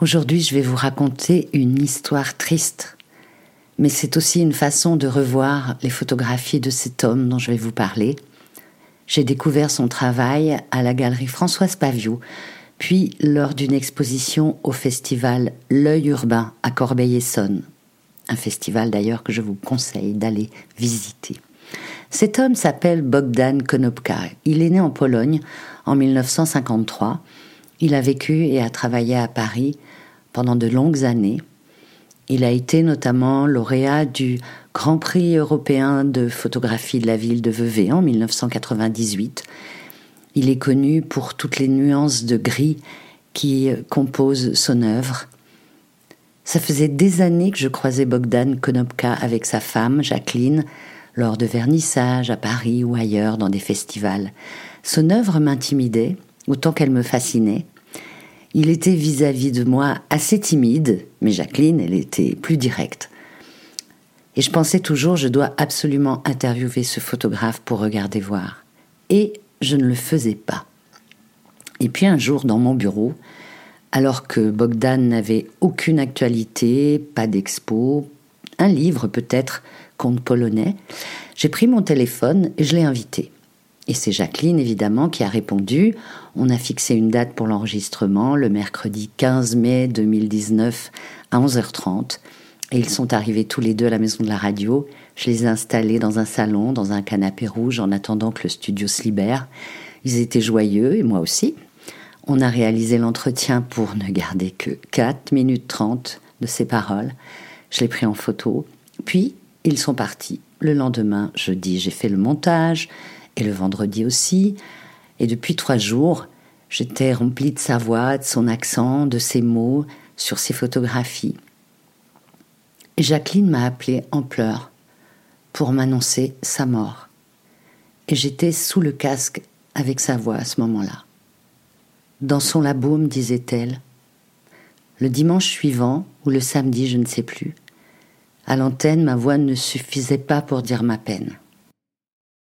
Aujourd'hui, je vais vous raconter une histoire triste, mais c'est aussi une façon de revoir les photographies de cet homme dont je vais vous parler. J'ai découvert son travail à la galerie Françoise Paviot, puis lors d'une exposition au festival L'œil urbain à Corbeil-Essonne, un festival d'ailleurs que je vous conseille d'aller visiter. Cet homme s'appelle Bogdan Konopka. Il est né en Pologne en 1953 il a vécu et a travaillé à Paris pendant de longues années. Il a été notamment lauréat du Grand Prix européen de photographie de la ville de Vevey en 1998. Il est connu pour toutes les nuances de gris qui composent son œuvre. Ça faisait des années que je croisais Bogdan Konopka avec sa femme, Jacqueline, lors de vernissages à Paris ou ailleurs dans des festivals. Son œuvre m'intimidait, autant qu'elle me fascinait. Il était vis-à-vis de moi assez timide, mais Jacqueline, elle était plus directe. Et je pensais toujours, je dois absolument interviewer ce photographe pour regarder voir. Et je ne le faisais pas. Et puis un jour, dans mon bureau, alors que Bogdan n'avait aucune actualité, pas d'expo, un livre peut-être, conte polonais, j'ai pris mon téléphone et je l'ai invité. Et c'est Jacqueline, évidemment, qui a répondu. On a fixé une date pour l'enregistrement, le mercredi 15 mai 2019 à 11h30. Et ils sont arrivés tous les deux à la maison de la radio. Je les ai installés dans un salon, dans un canapé rouge, en attendant que le studio se libère. Ils étaient joyeux, et moi aussi. On a réalisé l'entretien pour ne garder que 4 minutes 30 de ces paroles. Je l'ai pris en photo. Puis, ils sont partis. Le lendemain, jeudi, j'ai fait le montage, et le vendredi aussi. Et depuis trois jours, j'étais remplie de sa voix, de son accent, de ses mots, sur ses photographies. Jacqueline m'a appelée en pleurs pour m'annoncer sa mort. Et j'étais sous le casque avec sa voix à ce moment-là. Dans son labo, disait-elle, le dimanche suivant, ou le samedi, je ne sais plus, à l'antenne, ma voix ne suffisait pas pour dire ma peine.